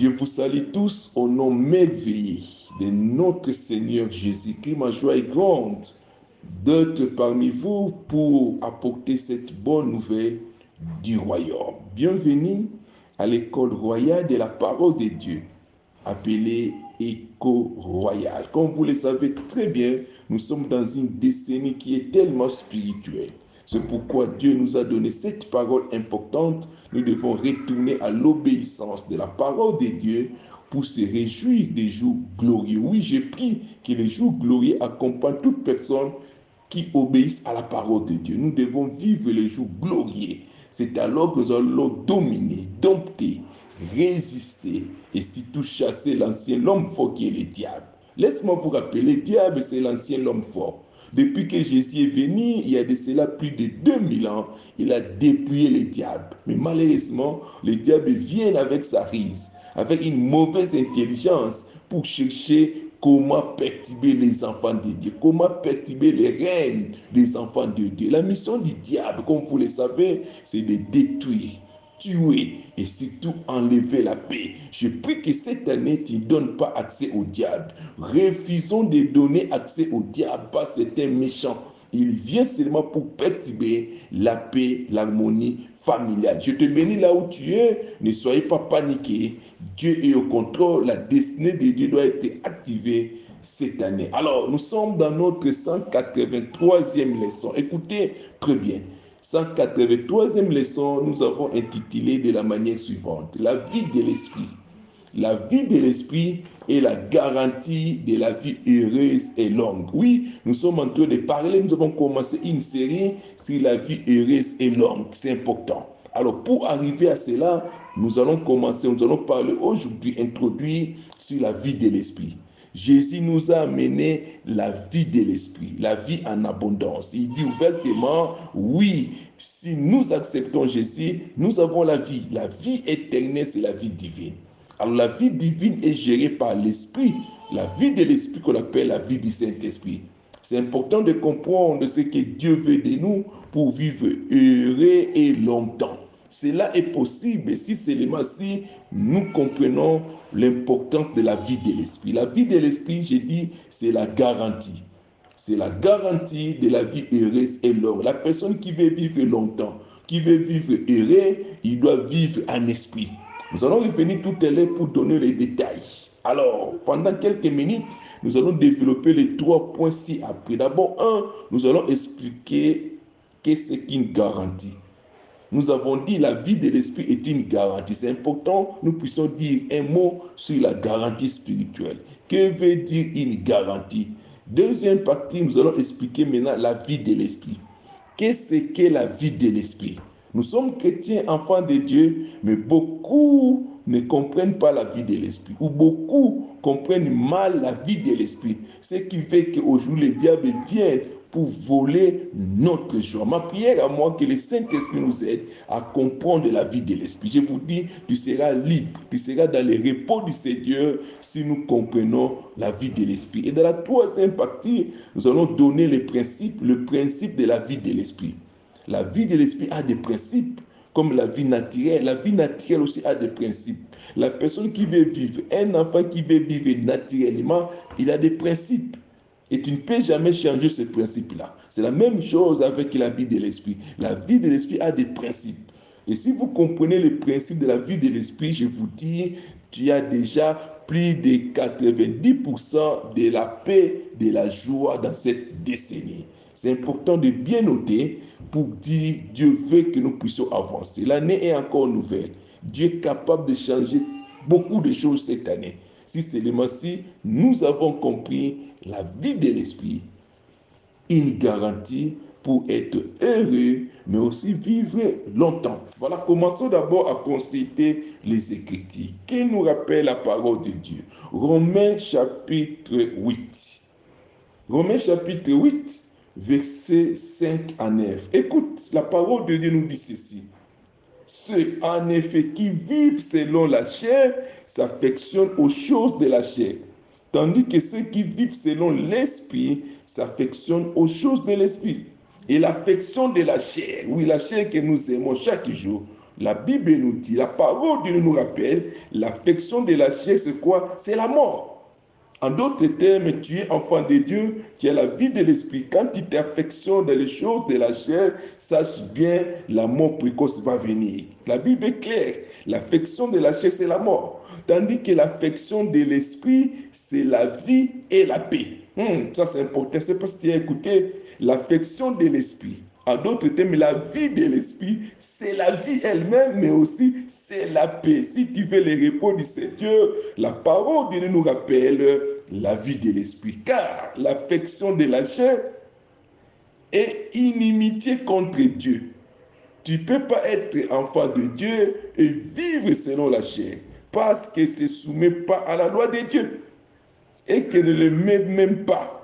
Je vous salue tous au nom merveilleux de notre Seigneur Jésus-Christ. Ma joie est grande d'être parmi vous pour apporter cette bonne nouvelle du royaume. Bienvenue à l'école royale de la parole de Dieu, appelée Éco Royal. Comme vous le savez très bien, nous sommes dans une décennie qui est tellement spirituelle. C'est pourquoi Dieu nous a donné cette parole importante. Nous devons retourner à l'obéissance de la parole de Dieu pour se réjouir des jours glorieux. Oui, j'ai pris que les jours glorieux accompagnent toute personne qui obéissent à la parole de Dieu. Nous devons vivre les jours glorieux. C'est alors que nous allons dominer, dompter, résister et surtout chasser l'ancien l'homme fort qui est le diable. Laisse-moi vous rappeler, le diable, c'est l'ancien l'homme fort. Depuis que Jésus est venu, il y a de cela plus de 2000 ans, il a dépouillé le diable. Mais malheureusement, le diable vient avec sa rise, avec une mauvaise intelligence pour chercher comment perturber les enfants de Dieu, comment perturber les reines des enfants de Dieu. La mission du diable, comme vous le savez, c'est de détruire, tuer et surtout enlever la paix. Je prie que cette année, tu ne donnes pas accès au diable. Refusons de donner accès au diable parce que c'est un méchant. Il vient seulement pour perturber la paix, l'harmonie familiale. Je te bénis là où tu es. Ne soyez pas paniqué. Dieu est au contrôle. La destinée de Dieu doit être activée cette année. Alors, nous sommes dans notre 183e leçon. Écoutez très bien. 183e leçon, nous avons intitulé de la manière suivante, la vie de l'esprit. La vie de l'esprit est la garantie de la vie heureuse et longue. Oui, nous sommes en train de parler, nous avons commencé une série sur la vie heureuse et longue. C'est important. Alors pour arriver à cela, nous allons commencer, nous allons parler aujourd'hui, introduire sur la vie de l'esprit. Jésus nous a amené la vie de l'esprit, la vie en abondance. Il dit ouvertement, oui, si nous acceptons Jésus, nous avons la vie. La vie éternelle, c'est la vie divine. Alors la vie divine est gérée par l'esprit, la vie de l'esprit qu'on appelle la vie du Saint-Esprit. C'est important de comprendre ce que Dieu veut de nous pour vivre heureux et longtemps. Cela est possible si seulement si nous comprenons l'importance de la vie de l'esprit. La vie de l'esprit, j'ai dit, c'est la garantie. C'est la garantie de la vie heureuse et longue. La personne qui veut vivre longtemps, qui veut vivre heureux, il doit vivre en esprit. Nous allons revenir tout à l'heure pour donner les détails. Alors, pendant quelques minutes, nous allons développer les trois points ci-après. D'abord, un, nous allons expliquer qu'est-ce qu'une garantie. Nous avons dit la vie de l'esprit est une garantie. C'est important, nous puissions dire un mot sur la garantie spirituelle. Que veut dire une garantie? Deuxième partie, nous allons expliquer maintenant la vie de l'esprit. Qu'est-ce qu'est la vie de l'esprit? Nous sommes chrétiens, enfants de Dieu, mais beaucoup ne comprennent pas la vie de l'esprit, ou beaucoup comprennent mal la vie de l'esprit. Ce qui fait qu'aujourd'hui, le diable vient pour voler notre joie. Ma prière à moi, que le Saint-Esprit nous aide à comprendre la vie de l'Esprit. Je vous dis, tu seras libre, tu seras dans le repos du Seigneur si nous comprenons la vie de l'Esprit. Et dans la troisième partie, nous allons donner les principes, le principe de la vie de l'Esprit. La vie de l'Esprit a des principes comme la vie naturelle. La vie naturelle aussi a des principes. La personne qui veut vivre, un enfant qui veut vivre naturellement, il a des principes. Et tu ne peux jamais changer ce principe-là. C'est la même chose avec la vie de l'esprit. La vie de l'esprit a des principes. Et si vous comprenez le principe de la vie de l'esprit, je vous dis, tu as déjà plus de 90% de la paix, de la joie dans cette décennie. C'est important de bien noter pour dire Dieu veut que nous puissions avancer. L'année est encore nouvelle. Dieu est capable de changer beaucoup de choses cette année. Si seulement si nous avons compris la vie de l'esprit, une garantie pour être heureux, mais aussi vivre longtemps. Voilà, commençons d'abord à consulter les Écritures. Qui nous rappelle la parole de Dieu Romains chapitre 8. Romains chapitre 8, versets 5 à 9. Écoute, la parole de Dieu nous dit ceci. Ceux, en effet, qui vivent selon la chair s'affectionnent aux choses de la chair, tandis que ceux qui vivent selon l'esprit s'affectionnent aux choses de l'esprit. Et l'affection de la chair, oui, la chair que nous aimons chaque jour, La Bible nous dit, la parole de Dieu nous rappelle, l'affection de la chair, c'est quoi? C'est la mort. En d'autres termes, tu es enfant de Dieu, tu as la vie de l'esprit. Quand tu t'affectionnes dans les choses de la chair, sache bien, la mort précoce va venir. La Bible est claire. L'affection de la chair, c'est la mort. Tandis que l'affection de l'esprit, c'est la vie et la paix. Hum, ça, c'est important. C'est parce que tu as écouté l'affection de l'esprit. D'autres termes, la vie de l'esprit, c'est la vie elle-même, mais aussi c'est la paix. Si tu veux le repos du Seigneur, la parole de Dieu nous rappelle la vie de l'esprit. Car l'affection de la chair est inimitié contre Dieu. Tu ne peux pas être enfant de Dieu et vivre selon la chair parce que ne se soumet pas à la loi de Dieu et que ne le met même pas.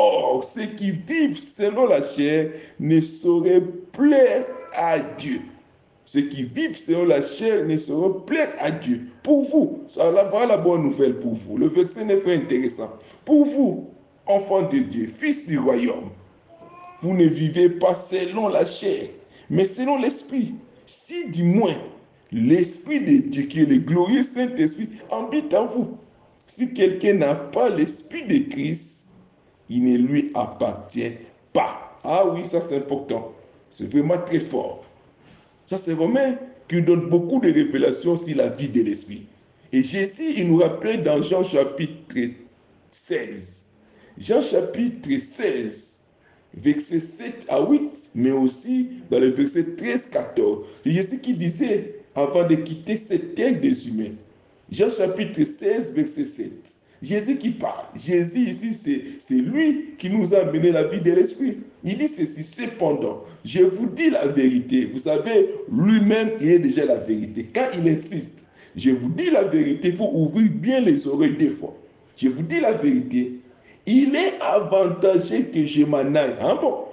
Or, ceux qui vivent selon la chair ne sauraient plaire à Dieu. Ceux qui vivent selon la chair ne sauraient plaire à Dieu. Pour vous, ça va la bonne nouvelle pour vous. Le verset 9 est intéressant. Pour vous, enfants de Dieu, fils du royaume, vous ne vivez pas selon la chair, mais selon l'esprit. Si du moins l'esprit de Dieu, qui est le glorieux Saint-Esprit, habite en vous. Si quelqu'un n'a pas l'esprit de Christ, il ne lui appartient pas. Ah oui, ça c'est important. C'est vraiment très fort. Ça c'est Romain qui donne beaucoup de révélations sur la vie de l'esprit. Et Jésus, il nous rappelle dans Jean chapitre 16. Jean chapitre 16, verset 7 à 8, mais aussi dans le verset 13-14. Jésus qui disait, avant de quitter cette terre des humains, Jean chapitre 16, verset 7. Jésus qui parle. Jésus ici, c'est lui qui nous a amené la vie de l'esprit. Il dit ceci, cependant, je vous dis la vérité. Vous savez, lui-même, il est déjà la vérité. Quand il insiste, je vous dis la vérité, il faut ouvrir bien les oreilles des fois. Je vous dis la vérité. Il est avantageux que je m'en aille. Hein, bon?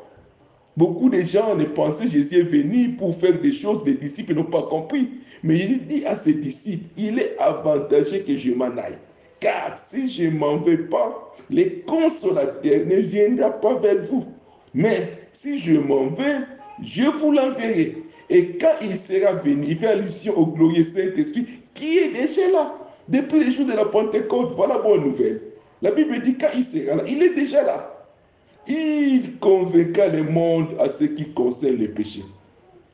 Beaucoup de gens ne pensaient Jésus est venu pour faire des choses, les disciples n'ont pas compris. Mais Jésus dit à ses disciples, il est avantageux que je m'en aille. Car si je ne m'en vais pas, les consolateurs ne viendront pas vers vous. Mais si je m'en vais, je vous l'enverrai. Et quand il sera venu, il fait allusion au glorieux Saint-Esprit qui est déjà là. Depuis les jours de la Pentecôte, voilà la bonne nouvelle. La Bible dit quand il sera là, il est déjà là. Il convaincra le monde à ce qui concerne le péché.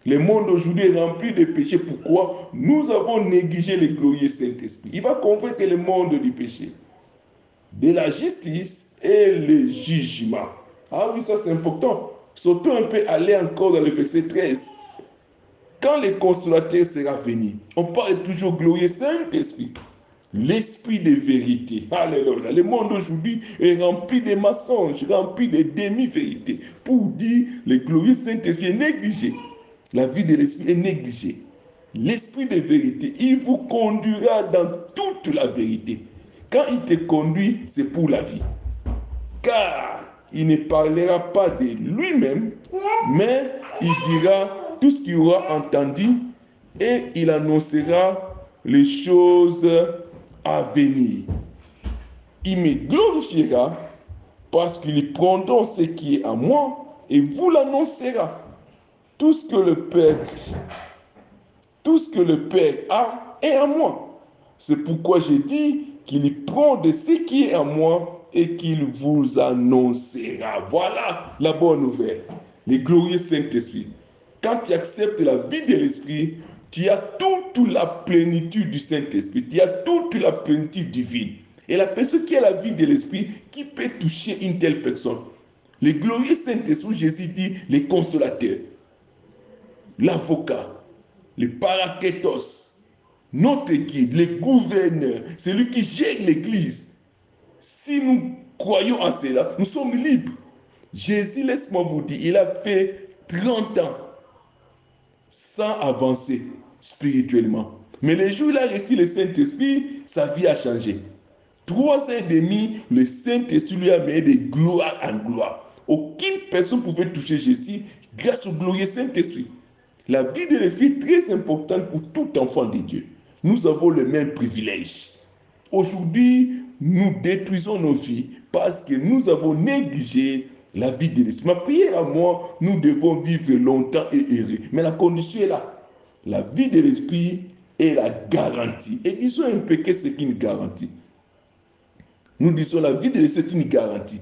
Le monde aujourd'hui est rempli de péchés. Pourquoi Nous avons négligé le glorieux Saint-Esprit. Il va convaincre le monde du péché, de la justice et le jugement. Ah oui, ça c'est important. Surtout un peu aller encore dans le verset 13. Quand le consolateur sera venu, on parle toujours glorieux Saint-Esprit. L'esprit de vérité. Alléluia. Le monde aujourd'hui est rempli de mensonges, rempli de demi-vérités. Pour dire le glorieux Saint-Esprit est négligé. La vie de l'esprit est négligée. L'esprit de vérité, il vous conduira dans toute la vérité. Quand il te conduit, c'est pour la vie. Car il ne parlera pas de lui-même, mais il dira tout ce qu'il aura entendu et il annoncera les choses à venir. Il me glorifiera parce qu'il prendra ce qui est à moi et vous l'annoncera tout ce que le Père, a est à moi. C'est pourquoi j'ai dit qu'il prend de ce qui est à moi et qu'il vous annoncera. Voilà la bonne nouvelle. Le glorieux Saint-Esprit. Quand tu acceptes la vie de l'Esprit, tu as toute la plénitude du Saint-Esprit. Tu as toute la plénitude divine. Et la personne qui a la vie de l'Esprit, qui peut toucher une telle personne Le glorieux Saint-Esprit, Jésus dit, les consolateurs l'avocat, le paraketos, notre guide, le gouverneur, celui qui gère l'Église. Si nous croyons à cela, nous sommes libres. Jésus, laisse-moi vous dire, il a fait 30 ans sans avancer spirituellement. Mais le jour où il a reçu le Saint-Esprit, sa vie a changé. Trois ans et demi, le Saint-Esprit lui a mené de gloire en gloire. Aucune personne ne pouvait toucher Jésus grâce au glorieux Saint-Esprit. La vie de l'esprit est très importante pour tout enfant de Dieu. Nous avons le même privilège. Aujourd'hui, nous détruisons nos vies parce que nous avons négligé la vie de l'esprit. Ma prière à moi, nous devons vivre longtemps et heureux. Mais la condition est là. La vie de l'esprit est la garantie. Et disons un peu que c'est une garantie. Nous disons la vie de l'esprit est une garantie.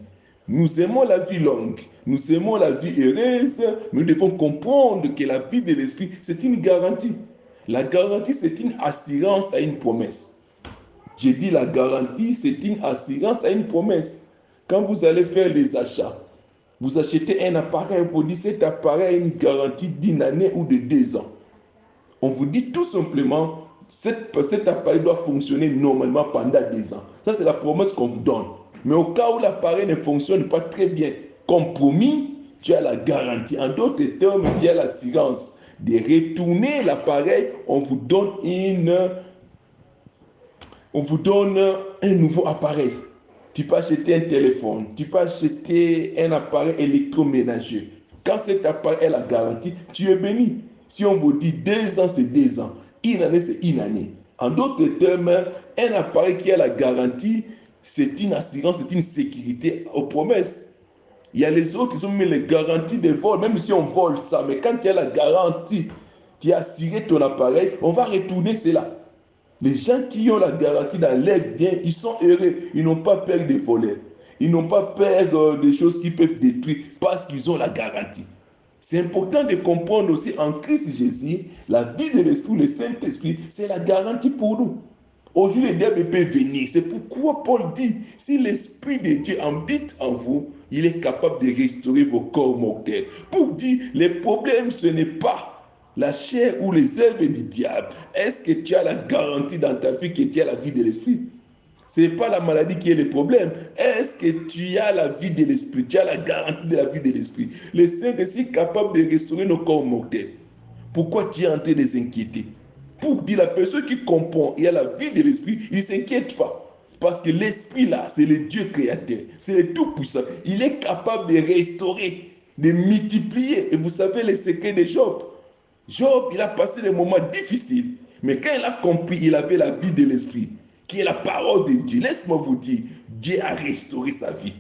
Nous aimons la vie longue, nous aimons la vie heureuse, mais nous devons comprendre que la vie de l'esprit, c'est une garantie. La garantie, c'est une assurance à une promesse. J'ai dit la garantie, c'est une assurance à une promesse. Quand vous allez faire les achats, vous achetez un appareil, vous dites cet appareil a une garantie d'une année ou de deux ans. On vous dit tout simplement, cet, cet appareil doit fonctionner normalement pendant deux ans. Ça, c'est la promesse qu'on vous donne. Mais au cas où l'appareil ne fonctionne pas très bien, comme promis, tu as la garantie. En d'autres termes, tu as l'assurance de retourner l'appareil. On vous donne une, on vous donne un nouveau appareil. Tu peux acheter un téléphone, tu peux acheter un appareil électroménager. Quand cet appareil est la garantie, tu es béni. Si on vous dit deux ans, c'est deux ans. Une année, c'est une année. En d'autres termes, un appareil qui a la garantie, c'est une assurance, c'est une sécurité aux promesses. Il y a les autres qui ont mis les garanties de vol, même si on vole ça, mais quand tu as la garantie, tu as assuré ton appareil, on va retourner cela. Les gens qui ont la garantie dans leur bien, ils sont heureux. Ils n'ont pas peur de voler. Ils n'ont pas peur euh, des choses qui peuvent détruire parce qu'ils ont la garantie. C'est important de comprendre aussi en Christ Jésus, la vie de l'Esprit, le Saint-Esprit, c'est la garantie pour nous. Aujourd'hui, le diable peut venir. C'est pourquoi Paul dit, si l'Esprit de Dieu habite en vous, il est capable de restaurer vos corps mortels. Pour dire, les problèmes, ce n'est pas la chair ou les œuvres du diable. Est-ce que tu as la garantie dans ta vie que tu as la vie de l'Esprit? Ce n'est pas la maladie qui est le problème. Est-ce que tu as la vie de l'esprit? Tu as la garantie de la vie de l'esprit. Le Saint-Esprit est capable de restaurer nos corps mortels. Pourquoi tu es en train de s'inquiéter Pour dire la personne qui comprend et a la vie de l'esprit, il ne s'inquiète pas. Parce que l'esprit là, c'est le Dieu créateur, c'est le Tout-Puissant. Il est capable de restaurer, de multiplier. Et vous savez les secrets de Job. Job, il a passé des moments difficiles. Mais quand il a compris, il avait la vie de l'esprit qui est la parole de Dieu. Laisse-moi vous dire, Dieu a restauré sa vie.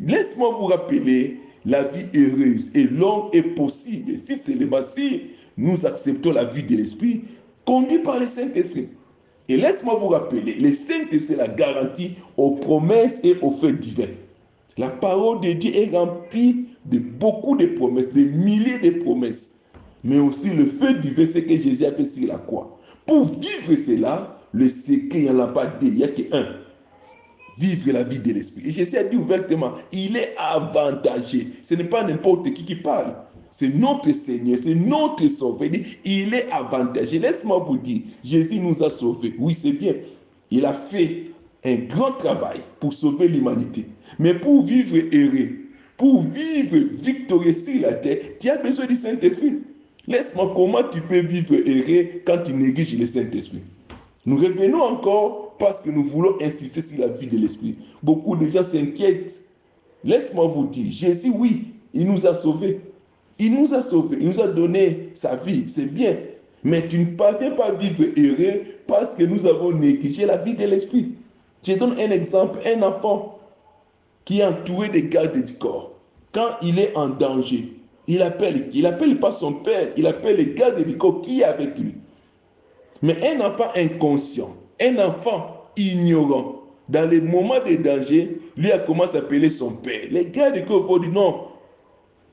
Laisse-moi vous rappeler, la vie heureuse et longue est possible. Si c'est le si nous acceptons la vie de l'Esprit, conduit par le Saint-Esprit. Et laisse-moi vous rappeler, le Saint-Esprit, c'est la garantie aux promesses et aux faits divins. La parole de Dieu est remplie de beaucoup de promesses, de milliers de promesses. Mais aussi le feu divin, c'est que Jésus a fait sur la croix. Pour vivre cela, le secret, il en a pas deux, il n'y a qu'un. Vivre la vie de l'esprit. Et Jésus a dit ouvertement, il est avantagé. Ce n'est pas n'importe qui qui parle. C'est notre Seigneur, c'est notre Sauveur. Il est avantagé. Laisse-moi vous dire, Jésus nous a sauvés. Oui, c'est bien. Il a fait un grand travail pour sauver l'humanité. Mais pour vivre heureux, pour vivre victorieux sur la terre, tu as besoin du Saint-Esprit. Laisse-moi comment tu peux vivre heureux quand tu négliges le Saint-Esprit? Nous revenons encore parce que nous voulons insister sur la vie de l'Esprit. Beaucoup de gens s'inquiètent. Laisse-moi vous dire, Jésus, oui, il nous a sauvés. Il nous a sauvés, il nous a donné sa vie, c'est bien. Mais tu ne parviens pas à vivre heureux parce que nous avons négligé la vie de l'Esprit. Je donne un exemple, un enfant qui est entouré de gardes du corps. Quand il est en danger, il appelle, il appelle pas son père, il appelle les gardes du corps qui est avec lui. Mais un enfant inconscient, un enfant ignorant, dans les moments de danger, lui a commencé à appeler son père. Les gars de corps vont dire non,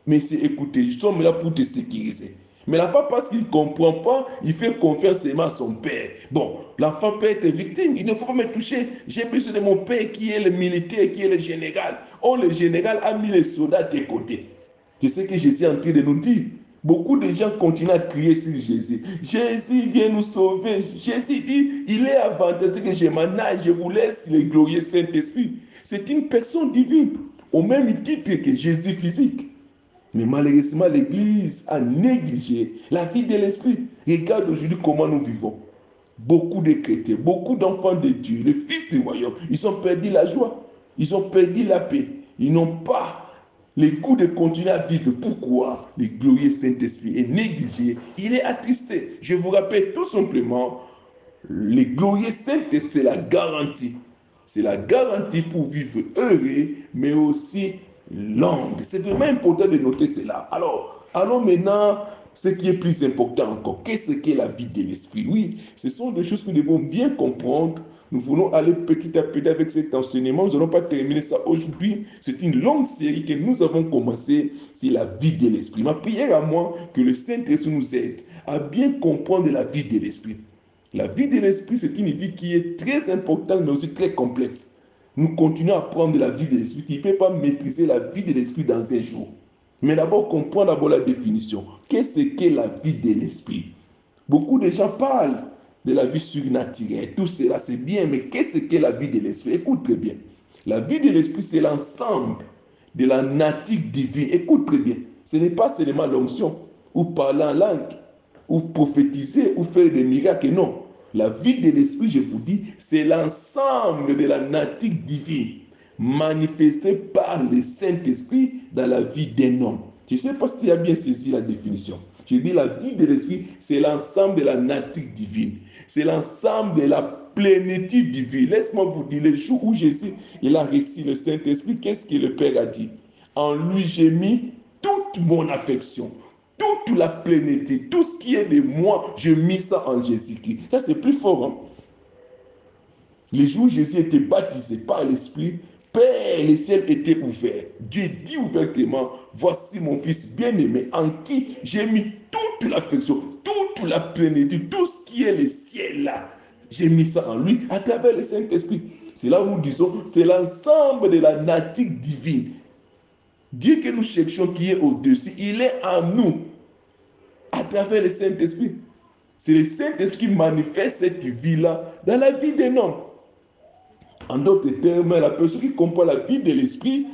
mais c'est écoutez, nous sommes là pour te sécuriser. Mais l'enfant, parce qu'il ne comprend pas, il fait confiance seulement à son père. Bon, l'enfant peut être victime, il ne faut pas me toucher. J'ai besoin de mon père qui est le militaire, qui est le général. Oh, le général a mis les soldats de côté. C'est ce que Jésus est en train de nous dire. Beaucoup de gens continuent à crier sur Jésus. Jésus vient nous sauver. Jésus dit, il est avantageux que je m'en aille, je vous laisse le glorieux Saint-Esprit. C'est une personne divine, au même titre que Jésus physique. Mais malheureusement, l'Église a négligé la vie de l'Esprit. Regarde aujourd'hui comment nous vivons. Beaucoup de chrétiens, beaucoup d'enfants de Dieu, les fils du royaume, ils ont perdu la joie, ils ont perdu la paix. Ils n'ont pas les coups de continuer à vivre. Pourquoi le glorieux Saint-Esprit est négligé? Il est attristé. Je vous rappelle tout simplement, le glorieux Saint-Esprit, c'est la garantie. C'est la garantie pour vivre heureux, mais aussi longue. C'est vraiment important de noter cela. Alors, allons maintenant ce qui est plus important encore, qu'est-ce qu'est la vie de l'esprit? Oui, ce sont des choses que nous devons bien comprendre. Nous voulons aller petit à petit avec cet enseignement. Nous n'allons pas terminer ça aujourd'hui. C'est une longue série que nous avons commencé c'est la vie de l'esprit. Ma prière à moi, que le Saint-Esprit nous aide à bien comprendre la vie de l'esprit. La vie de l'esprit, c'est une vie qui est très importante, mais aussi très complexe. Nous continuons à prendre la vie de l'esprit. Il ne peut pas maîtriser la vie de l'esprit dans un jour. Mais d'abord, comprendre d'abord la définition. Qu'est-ce qu'est la vie de l'esprit? Beaucoup de gens parlent de la vie surnaturelle. Tout cela, c'est bien, mais qu'est-ce qu'est la vie de l'esprit? Écoute très bien. La vie de l'esprit, c'est l'ensemble de la nature divine. Écoute très bien. Ce n'est pas seulement l'onction, ou parler en langue, ou prophétiser, ou faire des miracles. Non. La vie de l'esprit, je vous dis, c'est l'ensemble de la nature divine manifestée par le Saint-Esprit dans la vie d'un homme. Je ne sais pas si tu as bien saisi la définition. Je dis la vie de l'esprit, c'est l'ensemble de la nature divine. C'est l'ensemble de la plénitude divine. Laisse-moi vous dire, le jour où Jésus il a reçu le Saint-Esprit, qu'est-ce que le Père a dit? En lui, j'ai mis toute mon affection, toute la plénitude, tout ce qui est de moi, j'ai mis ça en Jésus-Christ. Ça, c'est plus fort. Hein? Les jours où Jésus était baptisé par l'Esprit, Père, le ciel était ouvert. Dieu dit ouvertement, voici mon fils bien-aimé en qui j'ai mis toute l'affection, toute la plénitude, tout ce qui est le ciel là. J'ai mis ça en lui à travers le Saint-Esprit. C'est là où nous disons, c'est l'ensemble de la nature divine. Dieu que nous cherchons qui est au-dessus, il est en nous à travers le Saint-Esprit. C'est le Saint-Esprit qui manifeste cette vie-là dans la vie d'un homme. En d'autres termes, la personne qui comprend la vie de l'Esprit,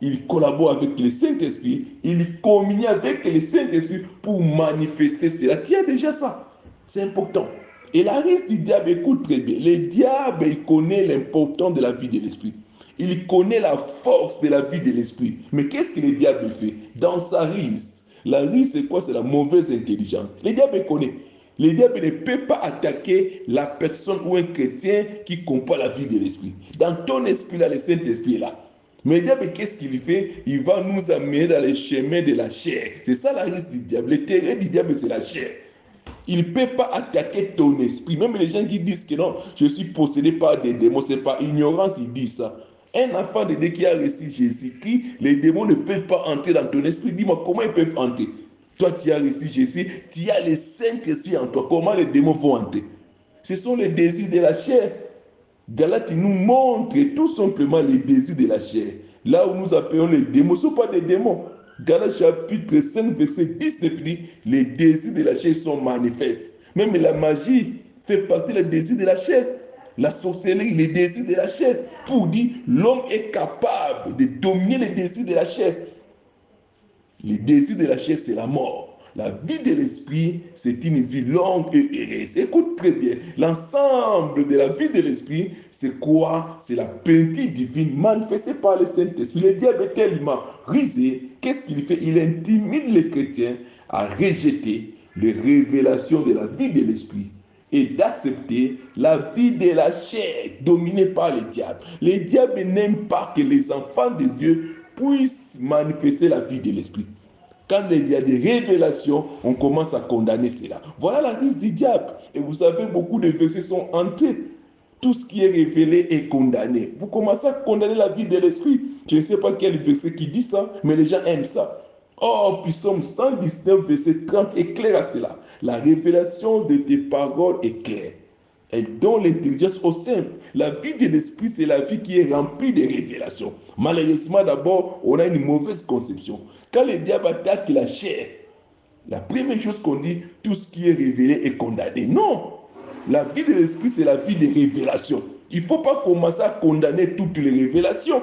il collabore avec le Saint-Esprit, il communie avec le Saint-Esprit pour manifester cela. Tu as déjà ça. C'est important. Et la risque du diable, écoute très bien. Le diable, il connaît l'importance de la vie de l'Esprit. Il connaît la force de la vie de l'Esprit. Mais qu'est-ce que le diable fait Dans sa risque, la risque, c'est quoi? C'est la mauvaise intelligence. Le diable connaît. Le diable ne peut pas attaquer la personne ou un chrétien qui comprend la vie de l'esprit. Dans ton esprit, là, le Saint-Esprit est là. Mais le diable, qu'est-ce qu'il fait? Il va nous amener dans les chemins de la chair. C'est ça la risque du diable. Le terrain du diable, c'est la chair. Il ne peut pas attaquer ton esprit. Même les gens qui disent que non, je suis possédé par des démons, c'est pas ignorance, ils disent ça. Un enfant de Dieu qui a reçu Jésus-Christ, les démons ne peuvent pas entrer dans ton esprit. Dis-moi, comment ils peuvent entrer? Toi, tu as reçu Jésus, tu as le Saint-Esprit en toi. Comment les démons vont entrer? Ce sont les désirs de la chair. Galate nous montre tout simplement les désirs de la chair. Là où nous appelons les démons, ce ne sont pas des démons. Galate chapitre 5, verset 19 dit les désirs de la chair sont manifestes. Même la magie fait partie des désirs de la chair. La sorcellerie, les désirs de la chair. Pour dire l'homme est capable de dominer les désirs de la chair. Le désir de la chair, c'est la mort. La vie de l'esprit, c'est une vie longue et heureuse. Écoute très bien. L'ensemble de la vie de l'esprit, c'est quoi? C'est la plénitude divine manifestée par le Saint-Esprit. Le diable est tellement risé. Qu'est-ce qu'il fait? Il intimide les chrétiens à rejeter les révélations de la vie de l'esprit et d'accepter la vie de la chair dominée par le diable. Le diable n'aime pas que les enfants de Dieu puissent manifester la vie de l'esprit. Quand il y a des révélations, on commence à condamner cela. Voilà la risque du diable. Et vous savez, beaucoup de versets sont hantés. Tout ce qui est révélé est condamné. Vous commencez à condamner la vie de l'esprit. Je ne sais pas quel verset qui dit ça, mais les gens aiment ça. Puis Psaume 119, verset 30 est à cela. La révélation de tes paroles est claire. Elle donne l'intelligence au simple. La vie de l'esprit, c'est la vie qui est remplie de révélations. Malheureusement, d'abord, on a une mauvaise conception. Quand le diable attaque la chair, la première chose qu'on dit, tout ce qui est révélé est condamné. Non, la vie de l'esprit, c'est la vie des révélations. Il ne faut pas commencer à condamner toutes les révélations.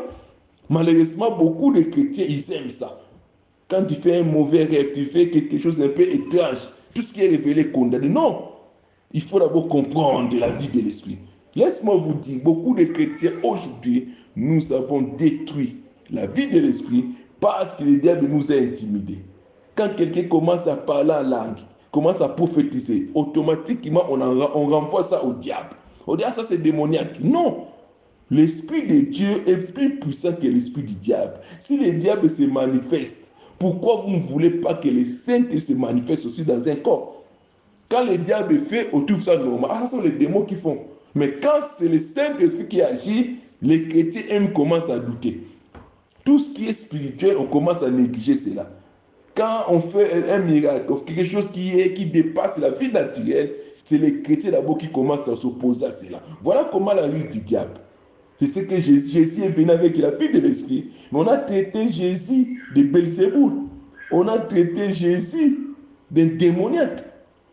Malheureusement, beaucoup de chrétiens, ils aiment ça. Quand tu fais un mauvais rêve, tu fais quelque chose d'un peu étrange, tout ce qui est révélé condamné. Non, il faut d'abord comprendre la vie de l'esprit. Laisse-moi vous dire, beaucoup de chrétiens aujourd'hui, nous avons détruit la vie de l'esprit parce que le diable nous a intimidés. Quand quelqu'un commence à parler en langue, commence à prophétiser, automatiquement on, on renvoie ça au diable. On dit, ah, ça c'est démoniaque. Non, l'esprit de Dieu est plus puissant que l'esprit du diable. Si le diable se manifeste Pourquoi vous ne voulez pas que le Saint-Esprit se manifeste aussi dans un corps? Quand le diable fait, on trouve ça normal. Ah, ce sont les démons qui font. Mais quand c'est le Saint-Esprit qui agit, les chrétiens commencent à douter. Tout ce qui est spirituel, on commence à négliger cela. Quand on fait un miracle, quelque chose qui, dépasse la vie naturelle, c'est les chrétiens d'abord qui commencent à s'opposer à cela. Voilà comment la vie du diable. C'est ce que Jésus, est venu avec la vie de l'esprit. Mais on a traité Jésus de Belzéboul. On a traité Jésus d'un démoniaque.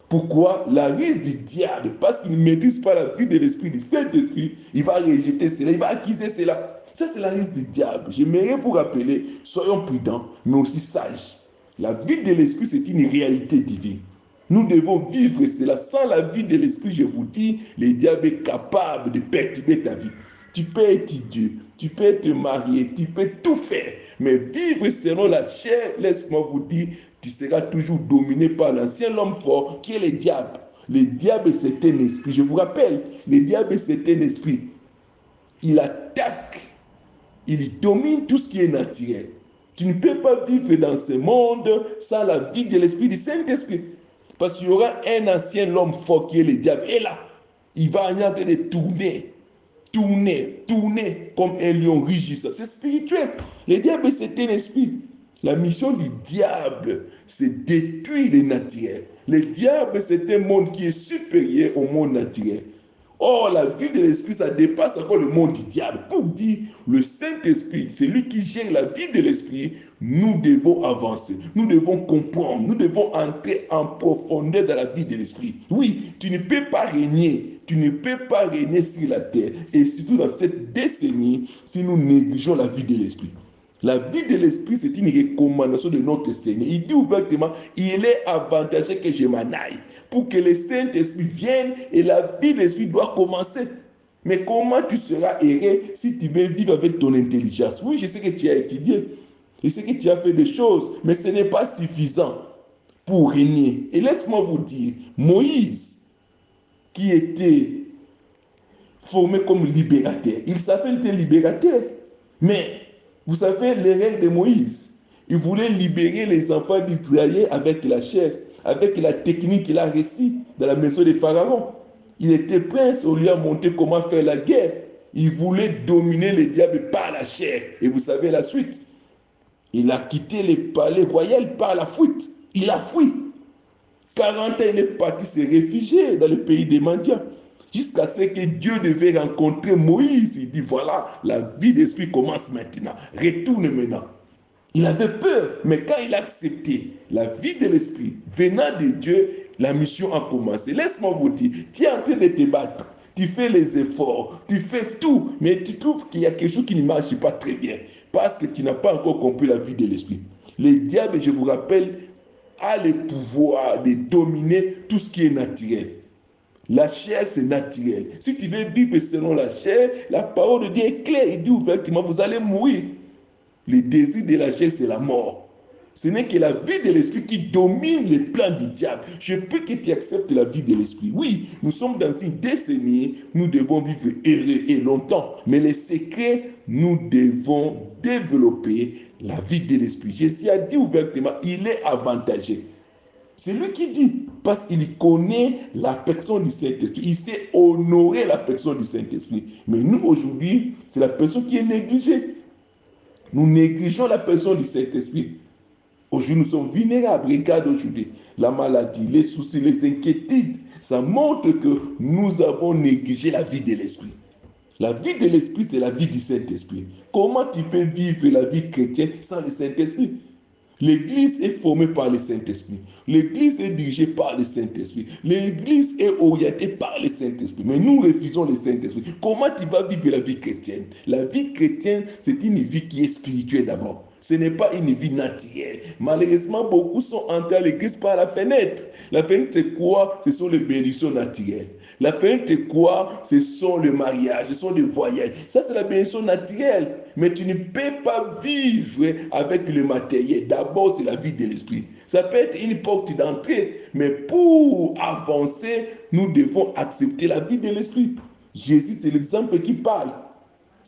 Pourquoi? La risque du diable, parce qu'il ne maîtrise pas la vie de l'esprit, du Saint-Esprit, il va rejeter cela, il va accuser cela. Ça, c'est la risque du diable. J'aimerais vous rappeler, soyons prudents, mais aussi sages. La vie de l'esprit, c'est une réalité divine. Nous devons vivre cela. Sans la vie de l'esprit, je vous dis, le diable est capable de perturber ta vie. Tu peux étudier, tu peux te marier, tu peux tout faire. Mais vivre selon la chair, laisse-moi vous dire, tu seras toujours dominé par l'ancien homme fort qui est le diable. Le diable, c'est un esprit. Je vous rappelle, le diable, c'est un esprit. Il attaque, il domine tout ce qui est naturel. Tu ne peux pas vivre dans ce monde sans la vie de l'esprit du Saint-Esprit. Parce qu'il y aura un ancien homme fort qui est le diable. Et là, il va en train de tourner, tourner, tourner comme un lion rugissant. C'est spirituel. Le diable, c'est un esprit. La mission du diable, c'est détruire le naturel. Le diable, c'est un monde qui est supérieur au monde naturel. Or, la vie de l'esprit, ça dépasse encore le monde du diable. Pour dire, le Saint-Esprit, c'est lui qui gère la vie de l'esprit, nous devons avancer, nous devons comprendre, nous devons entrer en profondeur dans la vie de l'esprit. Oui, tu ne peux pas régner, tu ne peux pas régner sur la terre, et surtout dans cette décennie, si nous négligeons la vie de l'esprit. La vie de l'esprit, c'est une recommandation de notre Seigneur. Il dit ouvertement, il est avantageux que je m'en aille pour que le Saint-Esprit vienne et la vie de l'esprit doit commencer. Mais comment tu seras erré si tu veux vivre avec ton intelligence? Oui, je sais que tu as étudié, je sais que tu as fait des choses, mais ce n'est pas suffisant pour régner. Et laisse-moi vous dire, Moïse, qui était formé comme libérateur, il s'appelle libérateur, mais vous savez, les règles de Moïse, il voulait libérer les enfants d'Israël avec la chair, avec la technique qu'il a réussi dans la maison de Pharaon. Il était prince, on lui a montré comment faire la guerre. Il voulait dominer les diables par la chair. Et vous savez la suite. Il a quitté le palais royal par la fuite. Il a fui. 40 ans, il est parti se réfugier dans le pays des mendiants jusqu'à ce que Dieu devait rencontrer Moïse. Il dit, voilà, la vie d'esprit commence maintenant. Retourne maintenant. Il avait peur, mais quand il a accepté la vie de l'esprit venant de Dieu, la mission a commencé. Laisse-moi vous dire, tu es en train de te battre, tu fais les efforts, tu fais tout, mais tu trouves qu'il y a quelque chose qui ne marche pas très bien parce que tu n'as pas encore compris la vie de l'esprit. Le diable, je vous rappelle, a le pouvoir de dominer tout ce qui est naturel. La chair, c'est naturel. Si tu veux vivre selon la chair, la parole de Dieu est claire. Il dit ouvertement, vous allez mourir. Le désir de la chair, c'est la mort. Ce n'est que la vie de l'esprit qui domine les plans du diable. Je peux que tu acceptes la vie de l'esprit. Oui, nous sommes dans une décennie, nous devons vivre heureux et longtemps. Mais les secrets, nous devons développer la vie de l'esprit. Jésus a dit ouvertement, il est avantagé. C'est lui qui dit, parce qu'il connaît la personne du Saint-Esprit. Il sait honorer la personne du Saint-Esprit. Mais nous, aujourd'hui, c'est la personne qui est négligée. Nous négligeons la personne du Saint-Esprit. Aujourd'hui, nous sommes vulnérables. Regarde aujourd'hui la maladie, les soucis, les inquiétudes. Ça montre que nous avons négligé la vie de l'Esprit. La vie de l'Esprit, c'est la vie du Saint-Esprit. Comment tu peux vivre la vie chrétienne sans le Saint-Esprit? L'Église est formée par le Saint-Esprit. L'Église est dirigée par le Saint-Esprit. L'Église est orientée par le Saint-Esprit. Mais nous refusons le Saint-Esprit. Comment tu vas vivre la vie chrétienne? La vie chrétienne, c'est une vie qui est spirituelle d'abord. Ce n'est pas une vie naturelle. Malheureusement, beaucoup sont entrés à l'église par la fenêtre. La fenêtre, c'est quoi? Ce sont les bénédictions naturelles. La fenêtre, c'est quoi? Ce sont les mariages, ce sont les voyages. Ça, c'est la bénédiction naturelle. Mais tu ne peux pas vivre avec le matériel. D'abord, c'est la vie de l'esprit. Ça peut être une porte d'entrée. Mais pour avancer, nous devons accepter la vie de l'esprit. Jésus, c'est l'exemple qui parle.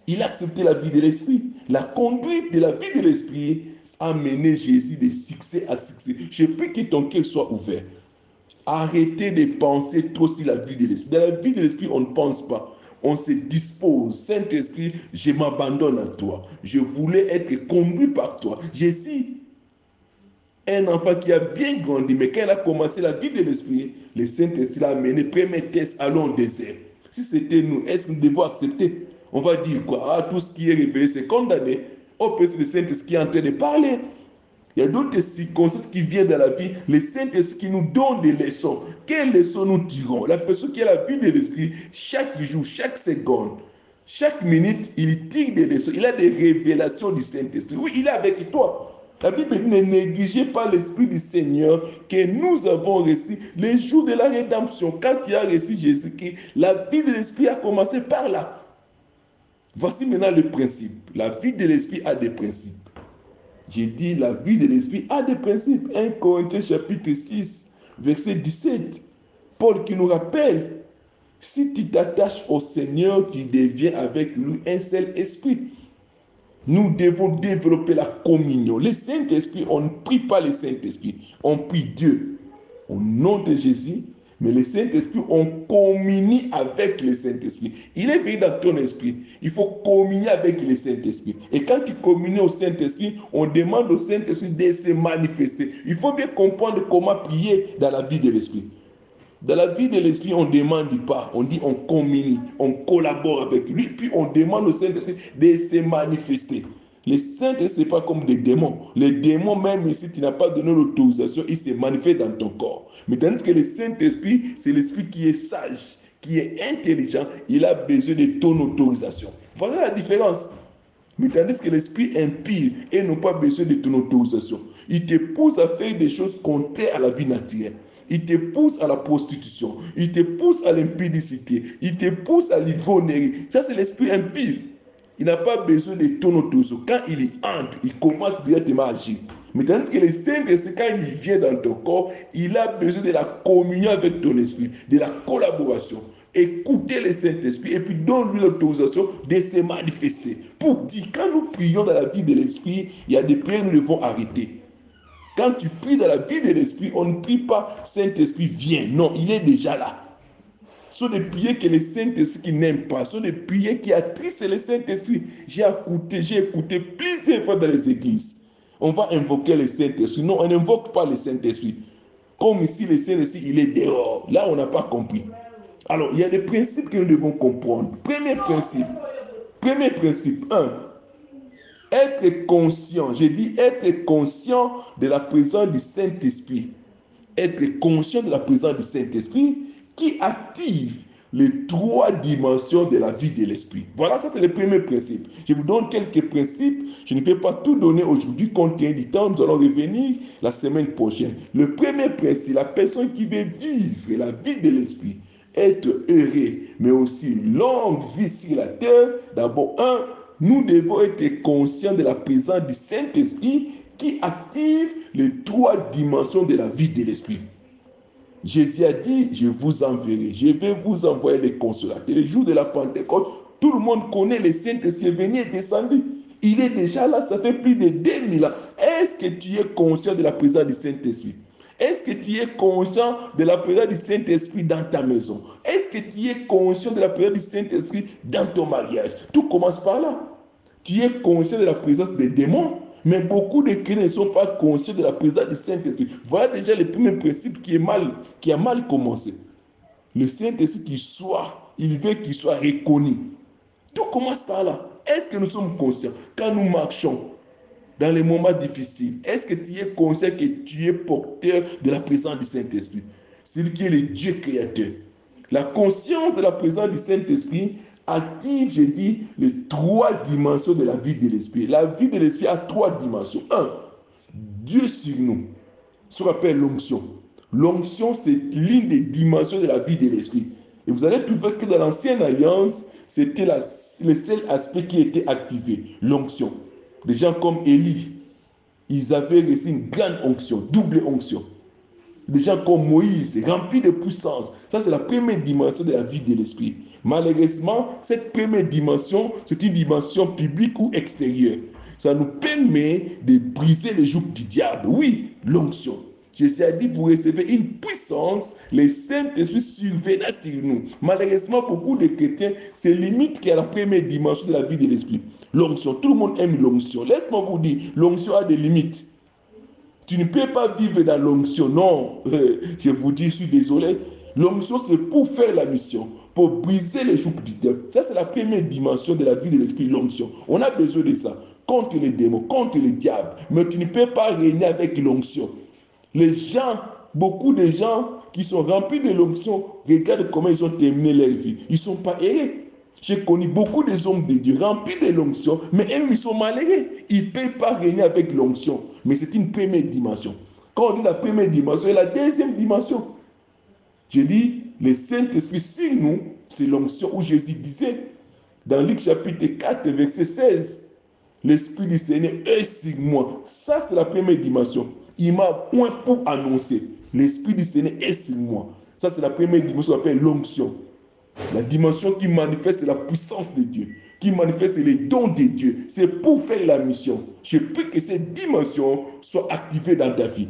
Il a accepté la vie de l'esprit. La conduite de la vie de l'esprit amener Jésus de succès à succès. Je prie que ton cœur soit ouvert. Arrêtez de penser trop sur la vie de l'esprit. Dans la vie de l'esprit, on ne pense pas. On se dispose. Saint-Esprit, je m'abandonne à toi. Je voulais être conduit par toi. Jésus, un enfant qui a bien grandi, mais quand il a commencé la vie de l'esprit, le Saint-Esprit l'a amené, premier test, allons au désert. Si c'était nous, est-ce que nous devons accepter On va dire quoi? Ah, tout ce qui est révélé, c'est condamné. Oh, peut le Saint-Esprit en train de parler. Il y a d'autres circonstances qui viennent dans la vie. Le Saint-Esprit nous donne des leçons. Quelles leçons nous tirons? La personne qui a la vie de l'Esprit, chaque jour, chaque seconde, chaque minute, il tire des leçons. Il a des révélations du Saint-Esprit. Oui, il est avec toi. La Bible dit ne négligez pas l'Esprit du Seigneur que nous avons reçu les jours de la rédemption. Quand tu as reçu Jésus-Christ, la vie de l'Esprit a commencé par là. Voici maintenant le principe. La vie de l'Esprit a des principes. J'ai dit la vie de l'Esprit a des principes. 1 Corinthiens chapitre 6, verset 17. Paul qui nous rappelle, si tu t'attaches au Seigneur, tu deviens avec lui un seul esprit. Nous devons développer la communion. Le Saint-Esprit, on ne prie pas le Saint-Esprit, on prie Dieu. Au nom de Jésus, mais le Saint-Esprit, on communie avec le Saint-Esprit. Il est venu dans ton esprit. Il faut communier avec le Saint-Esprit. Et quand tu communies au Saint-Esprit, on demande au Saint-Esprit de se manifester. Il faut bien comprendre comment prier dans la vie de l'Esprit. Dans la vie de l'esprit, on ne demande pas, on dit on communie, on collabore avec lui, puis on demande au Saint-Esprit de se manifester. Les saints, ce n'est pas comme des démons. Les démons, même si tu n'as pas donné l'autorisation, ils se manifestent dans ton corps. Mais tandis que le Saint-Esprit, c'est l'esprit qui est sage, qui est intelligent, il a besoin de ton autorisation. Voilà la différence. Mais tandis que l'esprit impie et n'a pas besoin de ton autorisation. Il te pousse à faire des choses contraires à la vie naturelle. Il te pousse à la prostitution. Il te pousse à l'impudicité. Il te pousse à l'ivonnerie. Ça, c'est l'esprit impie. Il n'a pas besoin de ton autorisation. Quand il y entre, il commence directement à agir. Mais tandis que le Saint-Esprit, quand il vient dans ton corps, il a besoin de la communion avec ton esprit, de la collaboration. Écoutez le Saint-Esprit et puis donne-lui l'autorisation de se manifester. Pour dire, quand nous prions dans la vie de l'Esprit, il y a des prières que nous devons arrêter. Quand tu pries dans la vie de l'Esprit, on ne prie pas Saint-Esprit, viens. Non, il est déjà là. Sont des prières que le Saint-Esprit n'aime pas. Ce sont des prières qui attristent le Saint-Esprit. J'ai écouté, j'ai écouté plusieurs fois dans les églises. On va invoquer le Saint-Esprit. Non, on n'invoque pas le Saint-Esprit. Comme ici, le Saint-Esprit, il est dehors. Là, on n'a pas compris. Alors, il y a des principes que nous devons comprendre. Premier principe. Premier principe. Un, être conscient, j'ai dit être conscient de la présence du Saint-Esprit. Être conscient de la présence du Saint-Esprit qui active les trois dimensions de la vie de l'esprit. Voilà, ça c'est le premier principe. Je vous donne quelques principes. Je ne vais pas tout donner aujourd'hui compte tient du temps. Nous allons revenir la semaine prochaine. Le premier principe, la personne qui veut vivre la vie de l'esprit, être heureux, mais aussi longue vie sur la terre, d'abord, un, nous devons être conscients de la présence du Saint-Esprit qui active les trois dimensions de la vie de l'Esprit. Jésus a dit, je vous enverrai, je vais vous envoyer les consolateurs. Le jour de la Pentecôte, tout le monde connaît le Saint-Esprit venu et descendu. Il est déjà là, ça fait plus de 2000 ans. Est-ce que tu es conscient de la présence du Saint-Esprit? Est-ce que tu es conscient de la présence du Saint-Esprit dans ta maison? Est-ce que tu es conscient de la présence du Saint-Esprit dans ton mariage? Tout commence par là. Tu es conscient de la présence des démons, mais beaucoup de chrétiens ne sont pas conscients de la présence du Saint-Esprit. Voilà déjà le premier principe qui, est mal, qui a mal commencé. Le Saint-Esprit qui soit, il veut qu'il soit reconnu. Tout commence par là. Est-ce que nous sommes conscients? Quand nous marchons dans les moments difficiles Est-ce que tu es conscient que tu es porteur de la présence du Saint-Esprit? Celui qui est le Dieu créateur. La conscience de la présence du Saint-Esprit active, je dis, les trois dimensions de la vie de l'esprit. La vie de l'esprit a trois dimensions. Un, Dieu sur nous. Ce qu'on appelle l'onction. L'onction, c'est l'une des dimensions de la vie de l'esprit. Et vous allez trouver que dans l'ancienne alliance, c'était le seul aspect qui était activé, l'onction. Des gens comme Élie, ils avaient reçu une grande onction, double onction. Des gens comme Moïse, remplis de puissance. Ça, c'est la première dimension de la vie de l'esprit. Malheureusement, cette première dimension, c'est une dimension publique ou extérieure. Ça nous permet de briser les joues du diable. Oui, l'onction. Jésus a dit, vous recevez une puissance, le Saint-Esprit survenant sur nous. Malheureusement, beaucoup de chrétiens se limitent qu'à la première dimension de la vie de l'Esprit. L'onction, tout le monde aime l'onction. Laisse-moi vous dire, l'onction a des limites. Tu ne peux pas vivre dans l'onction. Non, je vous dis, je suis désolé. L'onction, c'est pour faire la mission, pour briser les joues du diable. Ça, c'est la première dimension de la vie de l'esprit, l'onction. On a besoin de ça. Contre les démons, contre les diables. Mais tu ne peux pas régner avec l'onction. Les gens, beaucoup de gens qui sont remplis de l'onction, regardent comment ils ont terminé leur vie. Ils ne sont pas errés. J'ai connu beaucoup des hommes de Dieu remplis de l'onction, mais eux, ils sont malheureux. Ils ne peuvent pas régner avec l'onction. Mais c'est une première dimension. Quand on dit la première dimension, et la deuxième dimension. Je dis, le Saint-Esprit sur nous, c'est l'onction où Jésus disait, dans Luc chapitre 4, verset 16, l'Esprit du Seigneur est sur moi. Ça, c'est la première dimension. Il m'a point pour annoncer. L'Esprit du Seigneur est sur moi. Ça, c'est la première dimension qu'on appelle l'onction. La dimension qui manifeste la puissance de Dieu, qui manifeste les dons de Dieu. C'est pour faire la mission. Je peux que cette dimension soit activée dans ta vie.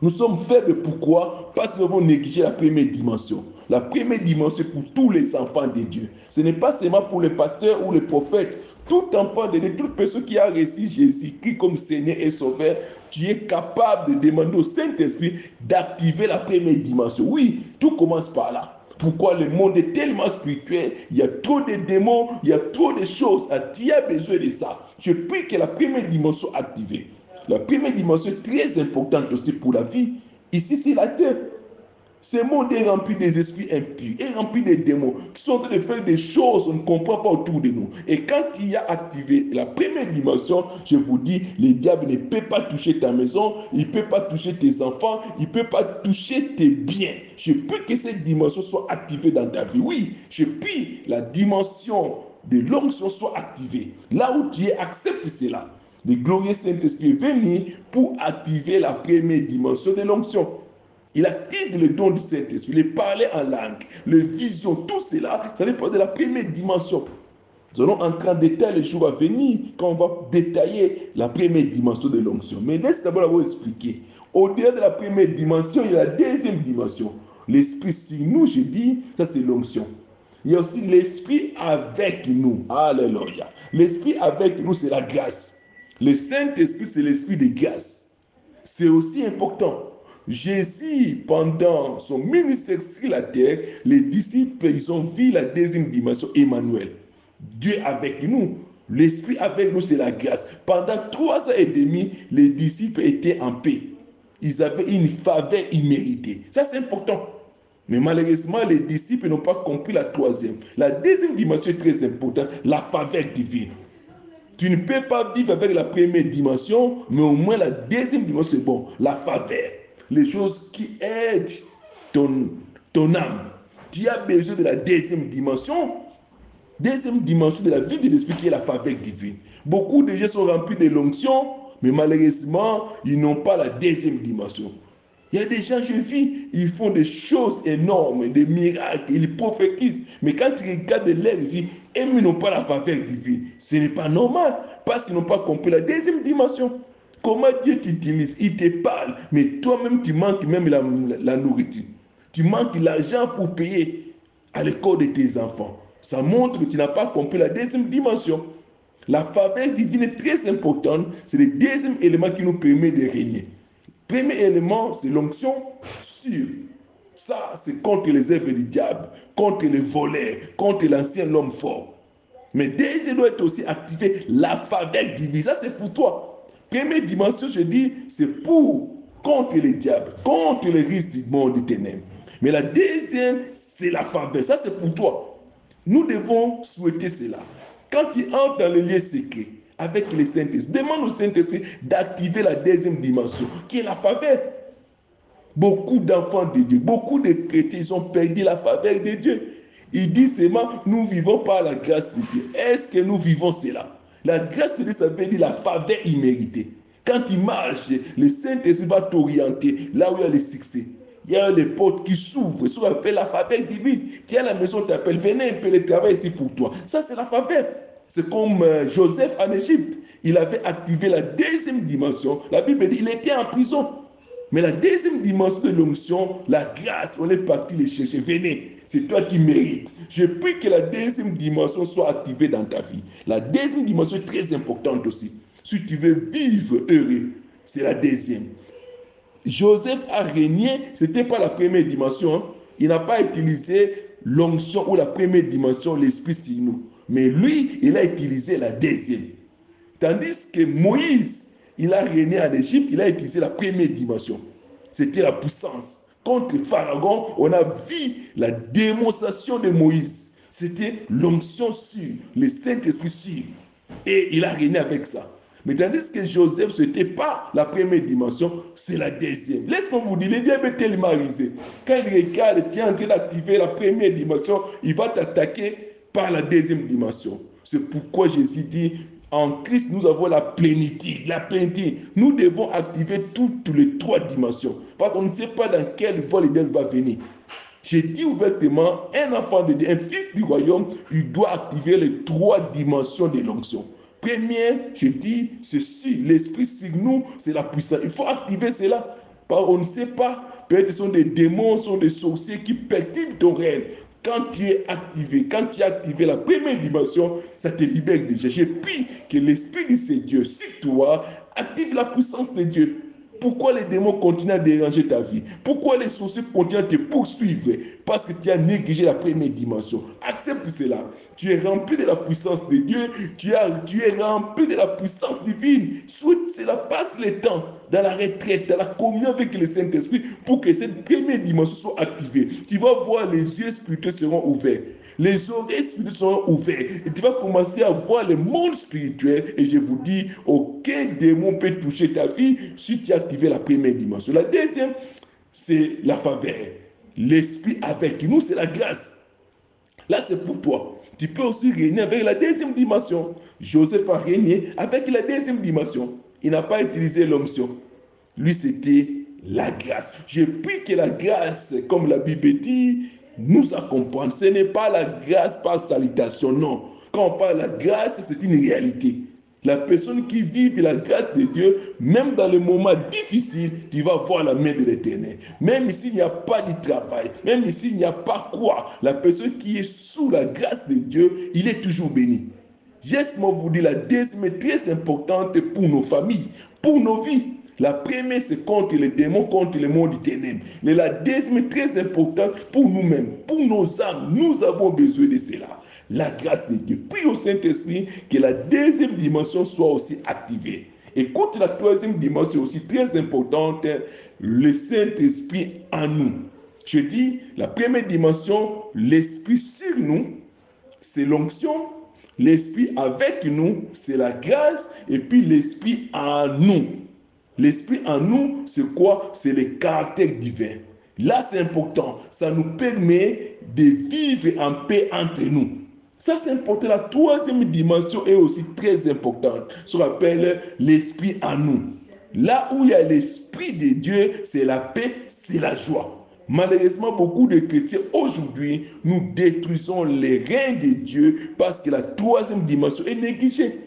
Nous sommes faibles pourquoi? Parce que nous avons négligé la première dimension. La première dimension pour tous les enfants de Dieu. Ce n'est pas seulement pour les pasteurs ou les prophètes. Tout enfant de Dieu, toute personne qui a reçu Jésus-Christ comme Seigneur et Sauveur, tu es capable de demander au Saint-Esprit d'activer la première dimension. Oui, tout commence par là. Pourquoi le monde est tellement spirituel Il y a trop de démons, il y a trop de choses. Tu as besoin de ça. Je prie que la première dimension activée. La première dimension est très importante aussi pour la vie. Ici, c'est la terre. Ce monde est rempli des esprits impurs, est rempli des démons qui sont en train de faire des choses qu'on ne comprend pas autour de nous. Et quand il y a activé la première dimension, je vous dis, le diable ne peut pas toucher ta maison, il ne peut pas toucher tes enfants, il ne peut pas toucher tes biens. Je prie que cette dimension soit activée dans ta vie. Oui, je prie la dimension de l'onction soit activée. Là où tu es, accepte cela. Le glorieux Saint-Esprit est venu pour activer la première dimension de l'onction. Il active le don du Saint-Esprit, le parler en langue, les visions, tout cela, ça dépend de la première dimension. Nous allons entrer en détail les jours à venir quand on va détailler la première dimension de l'onction. Mais laisse d'abord vous expliquer. Au-delà de la première dimension, il y a la deuxième dimension. L'esprit sur nous, je dis, ça c'est l'onction. Il y a aussi l'esprit avec nous. Alléluia. L'esprit avec nous, c'est la grâce. Le Saint-Esprit, c'est l'esprit de grâce. C'est aussi important. Jésus, pendant son ministère sur la terre, les disciples, ils ont vu la deuxième dimension, Emmanuel. Dieu avec nous. L'Esprit avec nous, c'est la grâce. Pendant trois ans et demi, les disciples étaient en paix. Ils avaient une faveur imméritée. Ça, c'est important. Mais malheureusement, les disciples n'ont pas compris la troisième. La deuxième dimension est très importante, la faveur divine. Tu ne peux pas vivre avec la première dimension, mais au moins la deuxième dimension, c'est bon, la faveur les choses qui aident ton, ton âme. Tu as besoin de la deuxième dimension. Deuxième dimension de la vie de l'esprit qui est la faveur divine. Beaucoup de gens sont remplis de l'onction, mais malheureusement, ils n'ont pas la deuxième dimension. Il y a des gens, je vis, ils font des choses énormes, des miracles, ils prophétisent. Mais quand tu regardes leur vie, ils n'ont pas la faveur divine. Ce n'est pas normal parce qu'ils n'ont pas compris la deuxième dimension. Comment Dieu t'utilise? Il te parle, mais toi-même, tu manques même la, nourriture. Tu manques l'argent pour payer à l'école de tes enfants. Ça montre que tu n'as pas compris la deuxième dimension. La faveur divine est très importante. C'est le deuxième élément qui nous permet de régner. Premier élément, c'est l'onction sûre. Ça, c'est contre les œuvres du diable, contre les voleurs, contre l'ancien homme fort. Mais deuxième doit être aussi activé la faveur divine. Ça, c'est pour toi. Première dimension, je dis, c'est pour contre les diables, contre les risques du monde du ténèbres. Mais la deuxième, c'est la faveur. Ça, c'est pour toi. Nous devons souhaiter cela. Quand tu entres dans le lieu secret avec les Saint-Esprit, demande au Saint-Esprit d'activer la deuxième dimension, qui est la faveur. Beaucoup d'enfants de Dieu, beaucoup de chrétiens ont perdu la faveur de Dieu. Ils disent seulement, nous vivons par la grâce de Dieu. Est-ce que nous vivons cela? La grâce de Dieu, ça la faveur imméritée. Quand tu marches, le Saint-Esprit va t'orienter là où il y a le succès. Il y a les portes qui s'ouvrent. Ça appelle la faveur divine. À la maison, t'appelles, venez un peu le travail ici pour toi. Ça, c'est la faveur. C'est comme euh, Joseph en Égypte. il avait activé la deuxième dimension. La Bible dit qu'il était en prison. Mais la deuxième dimension de l'onction, la grâce, on est parti les chercher. Venez, c'est toi qui mérites. Je prie que la deuxième dimension soit activée dans ta vie. La deuxième dimension est très importante aussi. Si tu veux vivre heureux, c'est la deuxième. Joseph a régné, ce n'était pas la première dimension. Hein. Il n'a pas utilisé l'onction ou la première dimension, l'esprit sur nous. Mais lui, il a utilisé la deuxième. Tandis que Moïse, il a régné en Égypte, il a utilisé la première dimension. C'était la puissance. Contre Pharaon, on a vu la démonstration de Moïse. C'était l'onction sur, le Saint-Esprit sur. Et il a régné avec ça. Mais tandis que Joseph, ce n'était pas la première dimension, c'est la deuxième. Laisse-moi vous dire, le diable est tellement risé. Quand il regarde, tu es en train d'activer la première dimension, il va t'attaquer par la deuxième dimension. C'est pourquoi Jésus dit, en Christ, nous avons la plénitude. La plénitude. Nous devons activer toutes les trois dimensions. Parce qu'on ne sait pas dans quelle voie le diable va venir. J'ai dit ouvertement, un enfant de Dieu, un fils du royaume, il doit activer les trois dimensions de l'onction. Première, je dis ceci, l'esprit sur nous, c'est la puissance. Il faut activer cela. Parce on ne sait pas, peut-être ce sont des démons, ce sont des sorciers qui perturbent ton règne. Quand tu es activé, quand tu as activé la première dimension, ça te libère déjà. J'ai pris que l'Esprit de Dieu, sur toi, active la puissance de Dieu. Pourquoi les démons continuent à déranger ta vie? Pourquoi les sorciers continuent à te poursuivre? Parce que tu as négligé la première dimension. Accepte cela. Tu es rempli de la puissance de Dieu. Tu, es rempli de la puissance divine. Cela passe le temps dans la retraite, dans la communion avec le Saint-Esprit pour que cette première dimension soit activée. Tu vas voir les yeux spirituels seront ouverts. Les oreilles spirituelles seront ouvertes. Et tu vas commencer à voir le monde spirituel. Et je vous dis, aucun démon peut toucher ta vie si tu as activé la première dimension. La deuxième, c'est la faveur. L'esprit avec nous, c'est la grâce. Là, c'est pour toi. Tu peux aussi régner avec la deuxième dimension. Joseph a régné avec la deuxième dimension. Il n'a pas utilisé l'onction. Lui, c'était la grâce. Je prie que la grâce, comme la Bible dit, nous accompagne. Ce n'est pas la grâce par salutation, non. Quand on parle de la grâce, c'est une réalité. La personne qui vit la grâce de Dieu, même dans les moments difficiles, tu vas voir la main de l'éternel. Même s'il n'y a pas de travail, même s'il n'y a pas quoi, la personne qui est sous la grâce de Dieu, il est toujours béni. Laisse-moi vous dire, la deuxième est très importante pour nos familles, pour nos vies. La première, c'est contre les démons, contre le monde du ténèbres. Mais la deuxième très importante pour nous-mêmes, pour nos âmes. Nous avons besoin de cela. La grâce de Dieu. Prie au Saint-Esprit que la deuxième dimension soit aussi activée. Et contre la troisième dimension aussi très importante, le Saint-Esprit en nous. Je dis, la première dimension, l'Esprit sur nous, c'est l'onction. L'Esprit avec nous, c'est la grâce. Et puis l'Esprit en nous, L'esprit en nous, c'est quoi? C'est le caractère divin. Là, c'est important. Ça nous permet de vivre en paix entre nous. Ça, c'est important. La troisième dimension est aussi très importante. Ce qu'on appelle l'esprit en nous. Là où il y a l'esprit de Dieu, c'est la paix, c'est la joie. Malheureusement, beaucoup de chrétiens aujourd'hui, nous détruisons les reins de Dieu parce que la troisième dimension est négligée.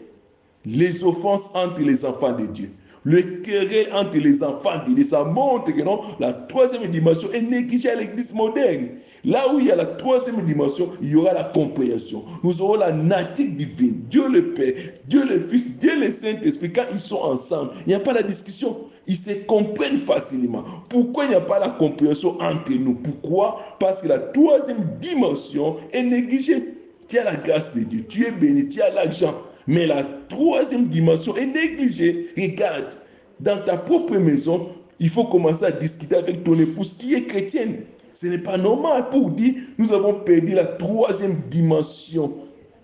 Les offenses entre les enfants de Dieu le querelle entre les enfants de ça montre que non, la troisième dimension est négligée à l'église moderne. Là où il y a la troisième dimension, il y aura la compréhension. Nous aurons la nature divine. Dieu le Père, Dieu le Fils, Dieu le Saint-Esprit. Quand ils sont ensemble, il n'y a pas de discussion. Ils se comprennent facilement. Pourquoi il n'y a pas la compréhension entre nous? Pourquoi? Parce que la troisième dimension est négligée. Tu as la grâce de Dieu, tu es béni, tu as l'argent. Mais la troisième dimension est négligée. Regarde, dans ta propre maison, il faut commencer à discuter avec ton épouse qui est chrétienne. Ce n'est pas normal pour dire nous avons perdu la troisième dimension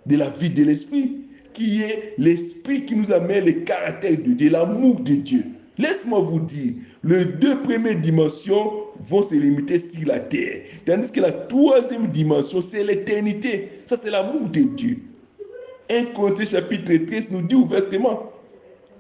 de la vie de l'esprit, qui est l'esprit qui nous amène le caractère de Dieu, l'amour de Dieu. Laisse-moi vous dire, les deux premières dimensions vont se limiter sur la terre, tandis que la troisième dimension, c'est l'éternité. Ça, c'est l'amour de Dieu. 1 Corinthiens chapitre 13 nous dit ouvertement,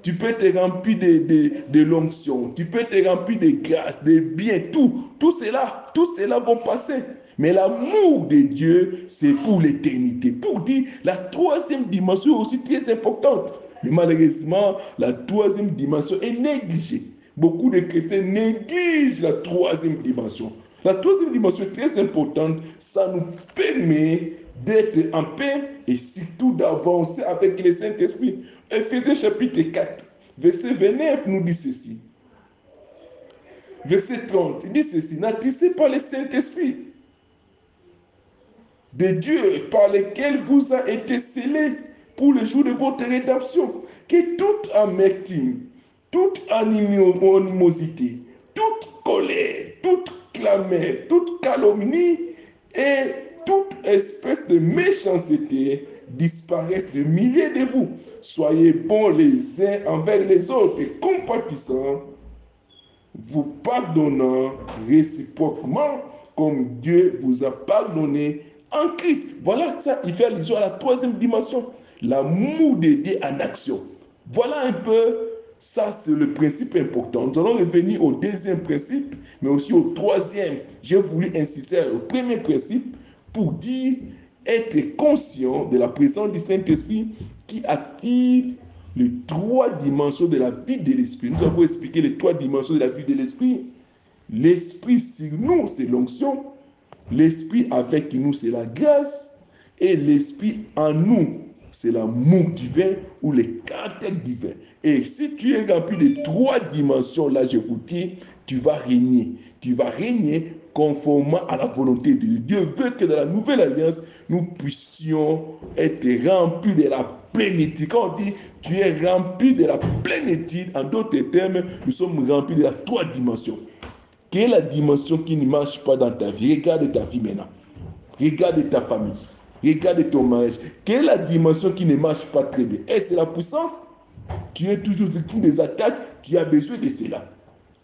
tu peux te remplir de, de, de l'onction, tu peux te remplir de grâce, de bien, tout, tout cela, tout cela vont passer. Mais l'amour de Dieu, c'est pour l'éternité. Pour dire, la troisième dimension aussi très importante. Mais malheureusement, la troisième dimension est négligée. Beaucoup de chrétiens négligent la troisième dimension. La troisième dimension très importante. Ça nous permet d'être en paix et surtout d'avancer avec le Saint-Esprit. Ephésiens chapitre 4, verset 29 nous dit ceci. Verset 30, il dit ceci, n'attristez pas le Saint-Esprit de Dieu par lequel vous a été scellé pour le jour de votre rédemption. Que toute amertume, toute animosité, toute colère, toute clameur, toute calomnie et toute espèce de méchanceté disparaissent de milliers de vous. Soyez bons les uns envers les autres et compatissants, vous pardonnant réciproquement comme Dieu vous a pardonné en Christ. Voilà ça, il fait allusion à la troisième dimension, l'amour de Dieu en action. Voilà un peu, ça c'est le principe important. Nous allons revenir au deuxième principe, mais aussi au troisième. J'ai voulu insister au premier principe pour dire être conscient de la présence du Saint-Esprit qui active les trois dimensions de la vie de l'esprit. Nous avons expliqué les trois dimensions de la vie de l'esprit. L'esprit sur nous, c'est l'onction. L'esprit avec nous, c'est la grâce. Et l'esprit en nous, c'est l'amour divin ou le caractère divin. Et si tu es rempli de trois dimensions, là, je vous dis, tu vas régner. Tu vas régner conformément à la volonté de Dieu. Dieu veut que dans la nouvelle alliance, nous puissions être remplis de la plénitude. Quand on dit tu es rempli de la plénitude, en d'autres termes, nous sommes remplis de la trois dimensions. Quelle est la dimension qui ne marche pas dans ta vie? Regarde ta vie maintenant. Regarde ta famille. Regarde ton mariage. Quelle est la dimension qui ne marche pas très bien? Est-ce la puissance? Tu es toujours victime des attaques. Tu as besoin de cela.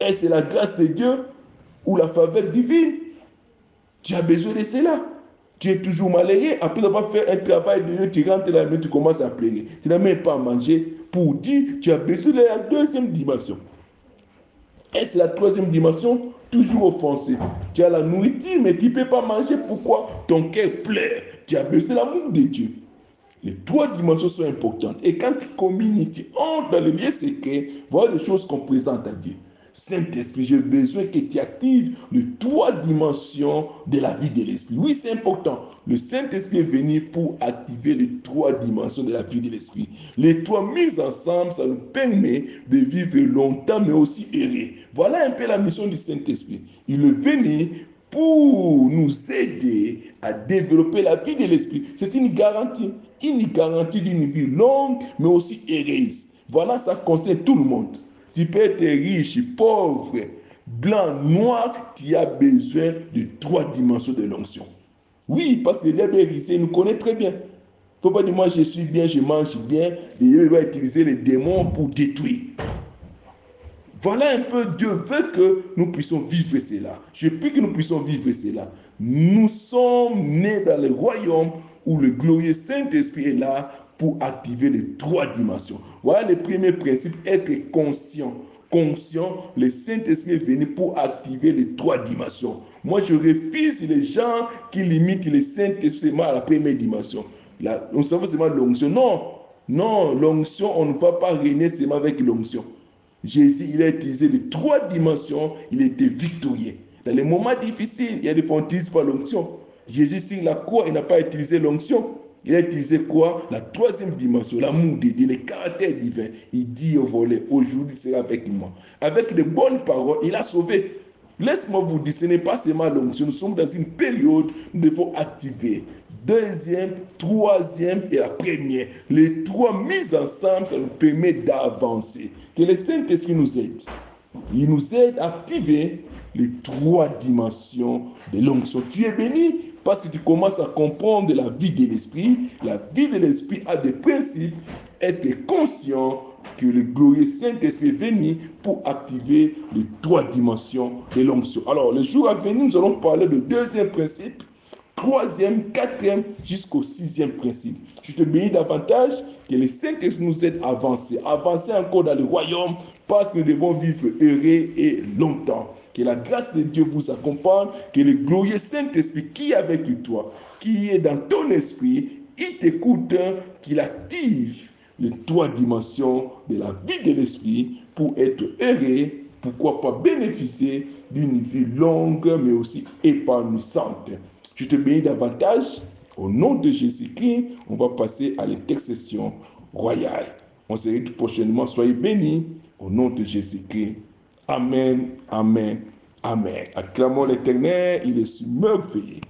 Est-ce la grâce de Dieu ou la faveur divine? Tu as besoin de cela. Tu es toujours malheureux. Après avoir fait un travail de Dieu, tu rentres là, mais tu commences à pleurer. Tu n'as même pas à manger. Pour dire, tu as besoin de la deuxième dimension. Est-ce la troisième dimension toujours offensé. Tu as la nourriture, mais tu ne peux pas manger. Pourquoi Ton cœur pleure? Tu as de l'amour de Dieu. Les trois dimensions sont importantes. Et quand tu communiques, tu entres dans le lieu secret, voilà les choses qu'on présente à Dieu. Saint-Esprit, j'ai besoin que tu actives les trois dimensions de la vie de l'Esprit. Oui, c'est important. Le Saint-Esprit est venu pour activer les trois dimensions de la vie de l'Esprit. Les trois mises ensemble, ça nous permet de vivre longtemps, mais aussi errer. Voilà un peu la mission du Saint-Esprit. Il est venu pour nous aider à développer la vie de l'Esprit. C'est une garantie. Une garantie d'une vie longue, mais aussi heureuse. Voilà, ça concerne tout le monde. Tu peux être riche, pauvre, blanc, noir, tu as besoin de trois dimensions de l'onction. Oui, parce que l'herbe il nous connaît très bien. Il ne faut pas dire moi je suis bien, je mange bien, il va utiliser les démons pour détruire. Voilà un peu, Dieu veut que nous puissions vivre cela. Je prie que nous puissions vivre cela. Nous sommes nés dans le royaume où le glorieux Saint-Esprit est là pour activer les trois dimensions. Voilà le premier principe, être conscient. Conscient, le Saint-Esprit est venu pour activer les trois dimensions. Moi, je refuse les gens qui limitent le Saint-Esprit à la première dimension. Là, on savait seulement l'onction. Non, non, l'onction, on ne va pas régner seulement avec l'onction. Jésus, il a utilisé les trois dimensions, il était victorieux. Dans les moments difficiles, il y a des fois on pas l'onction. Jésus, sur la croix, il n'a pas utilisé l'onction. Il a utilisé quoi? La troisième dimension, l'amour de Dieu, le caractère divin. Il dit au volet, aujourd'hui sera avec moi. Avec de bonnes paroles, il a sauvé. Laisse-moi vous dire, ce n'est pas seulement l'onction. Nous sommes dans une période où nous devons activer deuxième, troisième et la première. Les trois mises ensemble, ça nous permet d'avancer. Que le Saint-Esprit nous aide. Il nous aide à activer les trois dimensions de l'onction. Tu es béni parce que tu commences à comprendre la vie de l'esprit. La vie de l'esprit a des principes. Être conscient que le glorieux Saint-Esprit est venu pour activer les trois dimensions de l'onction. Alors, le jour à venir, nous allons parler du deuxième principe troisième, quatrième, jusqu'au sixième principe. Je te bénis davantage que le Saint-Esprit nous aide à avancer, avancer encore dans le royaume parce que nous devons vivre heureux et longtemps. Que la grâce de Dieu vous accompagne, que le glorieux Saint-Esprit qui est avec toi, qui est dans ton esprit, il t'écoute, qu'il active les trois dimensions de la vie de l'esprit pour être heureux, pourquoi pas bénéficier d'une vie longue mais aussi épanouissante. Je te bénis davantage. Au nom de Jésus-Christ, on va passer à l'intercession royale. On se retrouve prochainement. Soyez bénis au nom de Jésus-Christ. Amen, Amen, Amen. Acclamons l'Éternel, il est merveilleux.